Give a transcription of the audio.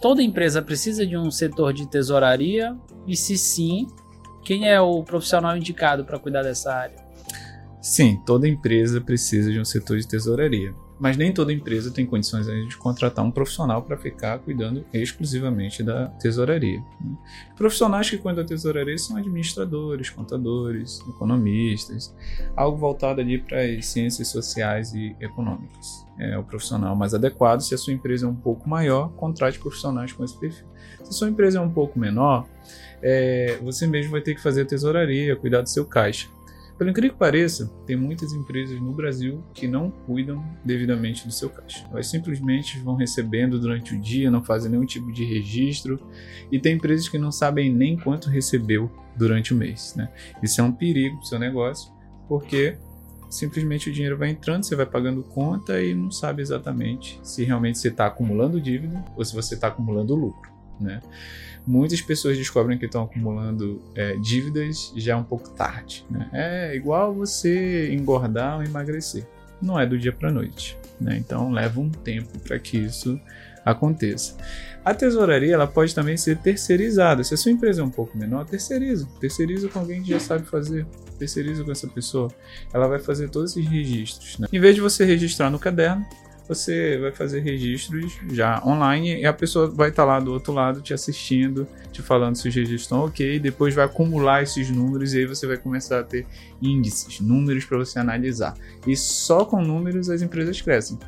toda empresa precisa de um setor de tesouraria? E se sim, quem é o profissional indicado para cuidar dessa área? Sim, toda empresa precisa de um setor de tesouraria mas nem toda empresa tem condições de contratar um profissional para ficar cuidando exclusivamente da tesouraria. Né? Profissionais que cuidam da tesouraria são administradores, contadores, economistas, algo voltado ali para as ciências sociais e econômicas. É o profissional mais adequado. Se a sua empresa é um pouco maior, contrate profissionais com esse perfil. Se a sua empresa é um pouco menor, é, você mesmo vai ter que fazer a tesouraria, cuidar do seu caixa. Pelo incrível que pareça, tem muitas empresas no Brasil que não cuidam devidamente do seu caixa. Elas simplesmente vão recebendo durante o dia, não fazem nenhum tipo de registro, e tem empresas que não sabem nem quanto recebeu durante o mês. Né? Isso é um perigo para o seu negócio, porque simplesmente o dinheiro vai entrando, você vai pagando conta e não sabe exatamente se realmente você está acumulando dívida ou se você está acumulando lucro. Né? Muitas pessoas descobrem que estão acumulando é, dívidas já um pouco tarde. Né? É igual você engordar ou emagrecer. Não é do dia para noite. Né? Então leva um tempo para que isso aconteça. A tesouraria ela pode também ser terceirizada. Se a sua empresa é um pouco menor, terceiriza. Terceiriza com alguém que já sabe fazer. Terceiriza com essa pessoa. Ela vai fazer todos esses registros. Né? Em vez de você registrar no caderno, você vai fazer registros já online e a pessoa vai estar tá lá do outro lado te assistindo, te falando se os registros estão ok, depois vai acumular esses números e aí você vai começar a ter índices, números para você analisar. E só com números as empresas crescem.